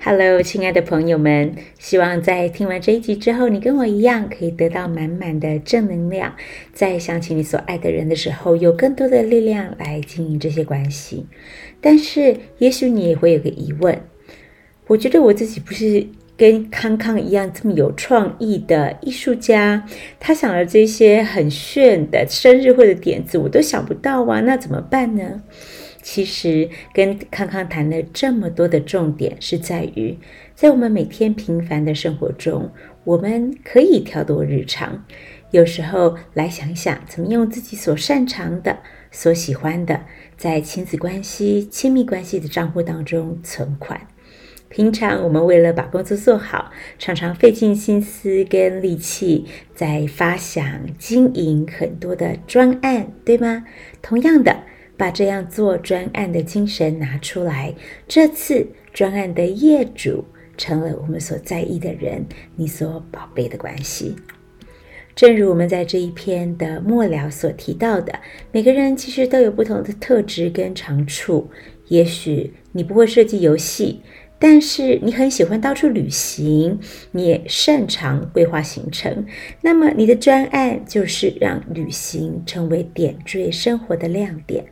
Hello，亲爱的朋友们，希望在听完这一集之后，你跟我一样可以得到满满的正能量，在想起你所爱的人的时候，有更多的力量来经营这些关系。但是，也许你也会有个疑问，我觉得我自己不是跟康康一样这么有创意的艺术家，他想了这些很炫的生日会的点子，我都想不到啊，那怎么办呢？其实跟康康谈了这么多的重点，是在于在我们每天平凡的生活中，我们可以跳脱日常，有时候来想想，怎么用自己所擅长的、所喜欢的，在亲子关系、亲密关系的账户当中存款。平常我们为了把工作做好，常常费尽心思跟力气，在发想、经营很多的专案，对吗？同样的。把这样做专案的精神拿出来，这次专案的业主成了我们所在意的人，你所宝贝的关系。正如我们在这一篇的末了所提到的，每个人其实都有不同的特质跟长处。也许你不会设计游戏。但是你很喜欢到处旅行，你也擅长规划行程，那么你的专案就是让旅行成为点缀生活的亮点。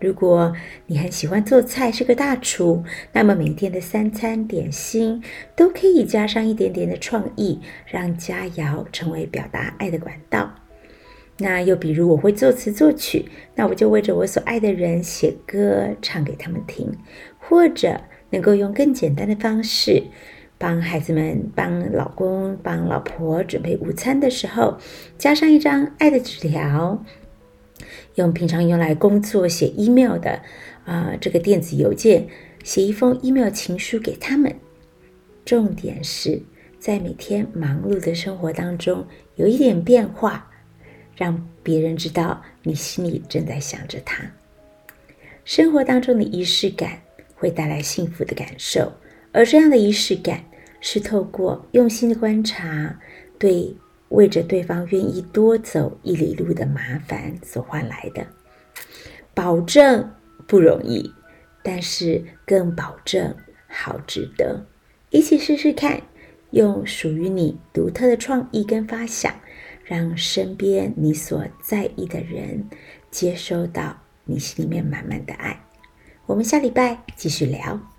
如果你很喜欢做菜，是个大厨，那么每天的三餐点心都可以加上一点点的创意，让佳肴成为表达爱的管道。那又比如我会作词作曲，那我就为着我所爱的人写歌，唱给他们听，或者。能够用更简单的方式帮孩子们、帮老公、帮老婆准备午餐的时候，加上一张爱的纸条，用平常用来工作写 email 的啊、这个电子邮件写一封 email 情书给他们。重点是在每天忙碌的生活当中有一点变化，让别人知道你心里正在想着他。生活当中的仪式感。会带来幸福的感受，而这样的仪式感是透过用心的观察，对为着对方愿意多走一里路的麻烦所换来的。保证不容易，但是更保证好值得。一起试试看，用属于你独特的创意跟发想，让身边你所在意的人接收到你心里面满满的爱。我们下礼拜继续聊。